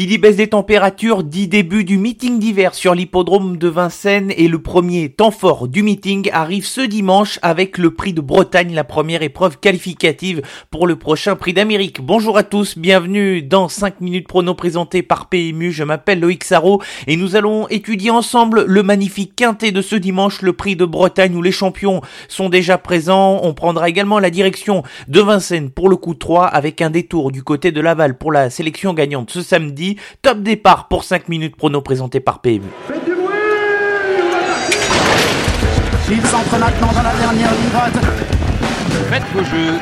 Qui dit baisse des températures dit début du meeting d'hiver sur l'hippodrome de Vincennes et le premier temps fort du meeting arrive ce dimanche avec le prix de Bretagne, la première épreuve qualificative pour le prochain prix d'Amérique. Bonjour à tous, bienvenue dans 5 minutes prono présenté par PMU. Je m'appelle Loïc Sarro et nous allons étudier ensemble le magnifique quintet de ce dimanche, le prix de Bretagne où les champions sont déjà présents. On prendra également la direction de Vincennes pour le coup 3 avec un détour du côté de Laval pour la sélection gagnante ce samedi Top départ pour 5 minutes prono présenté par PMU. Faites du bruit Il s'entre maintenant dans la dernière ligne Faites vos jeux.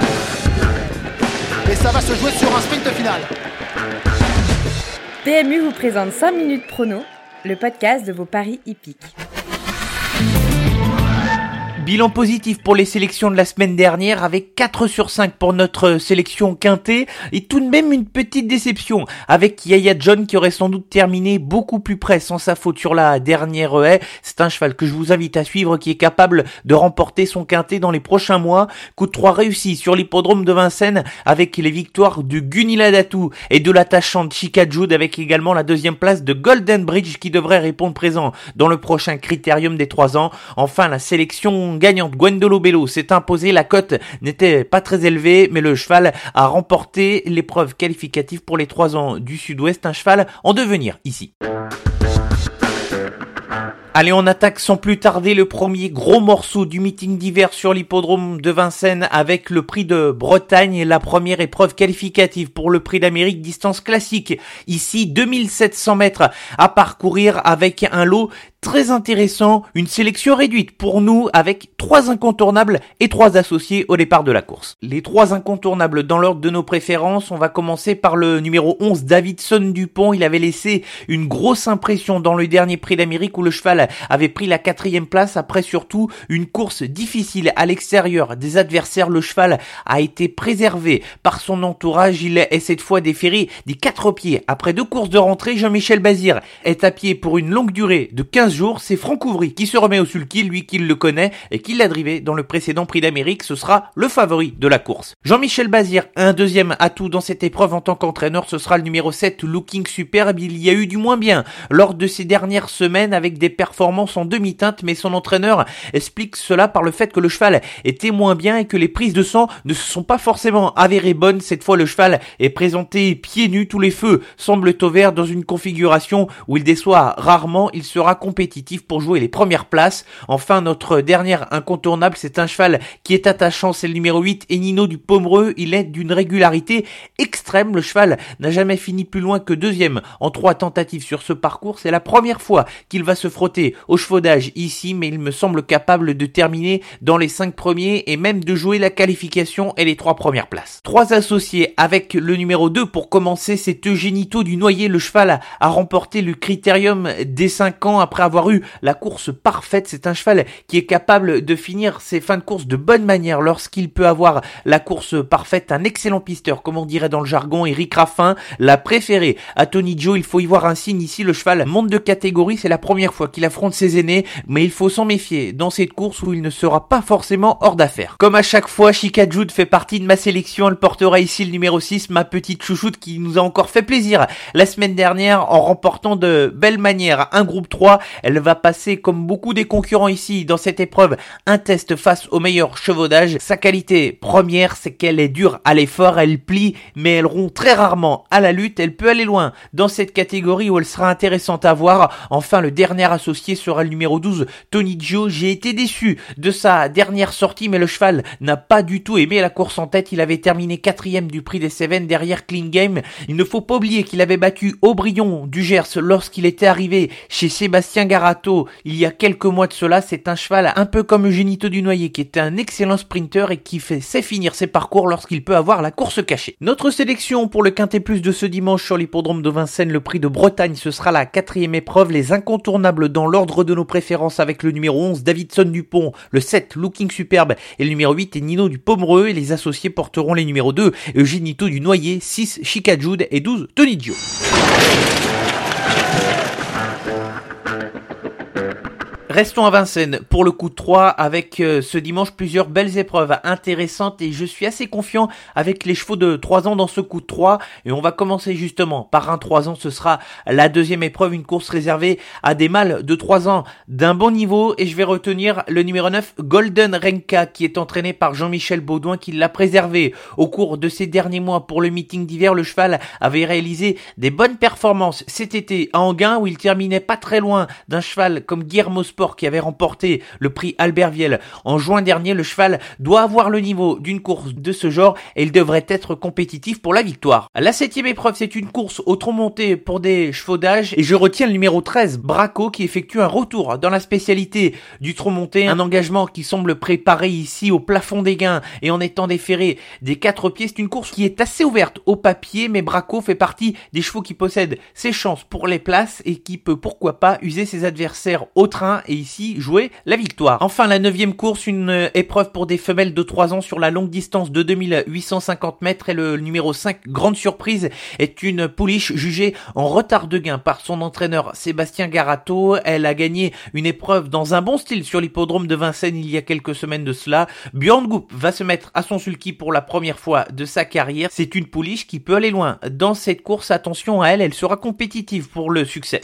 Et ça va se jouer sur un sprint final. PMU vous présente 5 minutes prono, le podcast de vos paris hippiques. Bilan positif pour les sélections de la semaine dernière avec 4 sur 5 pour notre sélection quintée et tout de même une petite déception avec Yaya John qui aurait sans doute terminé beaucoup plus près sans sa faute sur la dernière haie. C'est un cheval que je vous invite à suivre qui est capable de remporter son quintet dans les prochains mois. Coup de 3 réussi sur l'hippodrome de Vincennes avec les victoires du Guniladatu et de l'attachante Chica Jude avec également la deuxième place de Golden Bridge qui devrait répondre présent dans le prochain critérium des 3 ans. Enfin la sélection gagnante Gwendolo Bello s'est imposée. La cote n'était pas très élevée, mais le cheval a remporté l'épreuve qualificative pour les 3 ans du Sud-Ouest. Un cheval en devenir ici. Allez, on attaque sans plus tarder le premier gros morceau du meeting d'hiver sur l'hippodrome de Vincennes avec le prix de Bretagne, la première épreuve qualificative pour le prix d'Amérique distance classique. Ici, 2700 mètres à parcourir avec un lot très intéressant, une sélection réduite pour nous avec trois incontournables et trois associés au départ de la course. Les trois incontournables dans l'ordre de nos préférences, on va commencer par le numéro 11 Davidson Dupont, il avait laissé une grosse impression dans le dernier prix d'Amérique où le cheval avait pris la quatrième place après surtout une course difficile à l'extérieur des adversaires, le cheval a été préservé par son entourage, il est cette fois déféré des quatre pieds. Après deux courses de rentrée, Jean-Michel Bazir est à pied pour une longue durée de 15 jours, c'est Franck Ouvry qui se remet au sulky, lui qui le connaît et qui l'a drivé dans le précédent prix d'Amérique, ce sera le favori de la course. Jean-Michel Bazir, un deuxième atout dans cette épreuve en tant qu'entraîneur, ce sera le numéro 7, Looking Superbe, il y a eu du moins bien lors de ces dernières semaines avec des performances en demi-teinte, mais son entraîneur explique cela par le fait que le cheval était moins bien et que les prises de sang ne se sont pas forcément avérées bonnes. Cette fois, le cheval est présenté pieds nus, tous les feux semblent au vert dans une configuration où il déçoit rarement, il sera pour jouer les premières places. Enfin, notre dernière incontournable, c'est un cheval qui est attachant, c'est le numéro 8, Enino du Pomereux. Il est d'une régularité extrême. Le cheval n'a jamais fini plus loin que deuxième en trois tentatives sur ce parcours. C'est la première fois qu'il va se frotter au chevaudage ici, mais il me semble capable de terminer dans les cinq premiers et même de jouer la qualification et les trois premières places. Trois associés avec le numéro 2 pour commencer, c'est Eugénito du Noyer. Le cheval a remporté le critérium des 5 ans après avoir eu la course parfaite. C'est un cheval qui est capable de finir ses fins de course de bonne manière lorsqu'il peut avoir la course parfaite. Un excellent pisteur, comme on dirait dans le jargon. Eric Raffin l'a préféré à Tony Joe. Il faut y voir un signe ici. Le cheval monte de catégorie. C'est la première fois qu'il affronte ses aînés, mais il faut s'en méfier dans cette course où il ne sera pas forcément hors d'affaire. Comme à chaque fois, Chica Jude fait partie de ma sélection. Elle portera ici le numéro 6, ma petite chouchoute qui nous a encore fait plaisir la semaine dernière en remportant de belle manière un groupe 3. Elle va passer comme beaucoup des concurrents ici dans cette épreuve un test face au meilleur chevaudage. Sa qualité première, c'est qu'elle est dure à l'effort, elle plie, mais elle rompt très rarement à la lutte. Elle peut aller loin dans cette catégorie où elle sera intéressante à voir. Enfin, le dernier associé sera le numéro 12, Tony Gio. J'ai été déçu de sa dernière sortie, mais le cheval n'a pas du tout aimé la course en tête. Il avait terminé quatrième du prix des Cévennes derrière Clean Game. Il ne faut pas oublier qu'il avait battu Aubryon du Gers lorsqu'il était arrivé chez Sébastien Garato il y a quelques mois de cela. C'est un cheval un peu comme Eugénito du Noyer qui est un excellent sprinter et qui fait sait finir ses parcours lorsqu'il peut avoir la course cachée. Notre sélection pour le Quintet Plus de ce dimanche sur l'hippodrome de Vincennes, le prix de Bretagne, ce sera la quatrième épreuve, les incontournables dans l'ordre de nos préférences avec le numéro 11 Davidson Dupont, le 7 Looking Superbe et le numéro 8 est Nino du Pomereux et les associés porteront les numéros 2 Eugénito du Noyer, 6 Chica Jude et 12 Tony Gio. Restons à Vincennes pour le coup de 3 avec euh, ce dimanche plusieurs belles épreuves intéressantes et je suis assez confiant avec les chevaux de 3 ans dans ce coup de 3 et on va commencer justement par un 3 ans, ce sera la deuxième épreuve, une course réservée à des mâles de 3 ans d'un bon niveau. Et je vais retenir le numéro 9 Golden Renka qui est entraîné par Jean-Michel Baudouin qui l'a préservé au cours de ces derniers mois pour le meeting d'hiver. Le cheval avait réalisé des bonnes performances cet été à Anguin où il terminait pas très loin d'un cheval comme Guillermo Sport qui avait remporté le prix Albert Viel en juin dernier. Le cheval doit avoir le niveau d'une course de ce genre et il devrait être compétitif pour la victoire. La septième épreuve, c'est une course au tronc monté pour des chevaux d'âge et je retiens le numéro 13, Braco, qui effectue un retour dans la spécialité du tronc monté, un engagement qui semble préparé ici au plafond des gains et en étant déféré des quatre pieds. C'est une course qui est assez ouverte au papier, mais Braco fait partie des chevaux qui possèdent ses chances pour les places et qui peut pourquoi pas user ses adversaires au train et ici jouer la victoire. Enfin, la neuvième course, une euh, épreuve pour des femelles de 3 ans sur la longue distance de 2850 mètres et le numéro 5, grande surprise, est une pouliche jugée en retard de gain par son entraîneur Sébastien Garato. Elle a gagné une épreuve dans un bon style sur l'hippodrome de Vincennes il y a quelques semaines de cela. Björn Goop va se mettre à son sulky pour la première fois de sa carrière. C'est une pouliche qui peut aller loin. Dans cette course, attention à elle, elle sera compétitive pour le succès.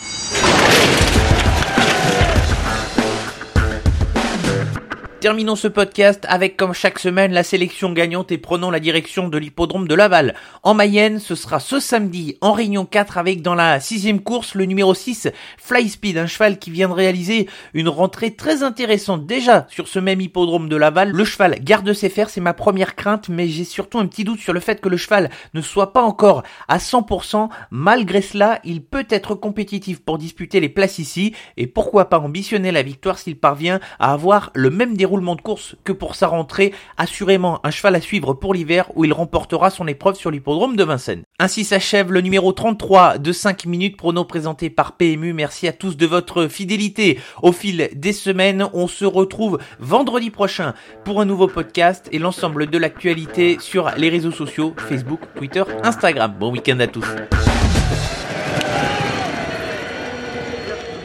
Terminons ce podcast avec comme chaque semaine la sélection gagnante et prenons la direction de l'hippodrome de Laval. En Mayenne, ce sera ce samedi en Réunion 4 avec dans la sixième course le numéro 6 Fly Speed, un cheval qui vient de réaliser une rentrée très intéressante déjà sur ce même hippodrome de Laval. Le cheval garde ses fers, c'est ma première crainte, mais j'ai surtout un petit doute sur le fait que le cheval ne soit pas encore à 100%. Malgré cela, il peut être compétitif pour disputer les places ici et pourquoi pas ambitionner la victoire s'il parvient à avoir le même de course que pour sa rentrée, assurément un cheval à suivre pour l'hiver où il remportera son épreuve sur l'hippodrome de Vincennes. Ainsi s'achève le numéro 33 de 5 minutes prono présenté par PMU. Merci à tous de votre fidélité. Au fil des semaines, on se retrouve vendredi prochain pour un nouveau podcast et l'ensemble de l'actualité sur les réseaux sociaux, Facebook, Twitter, Instagram. Bon week-end à tous.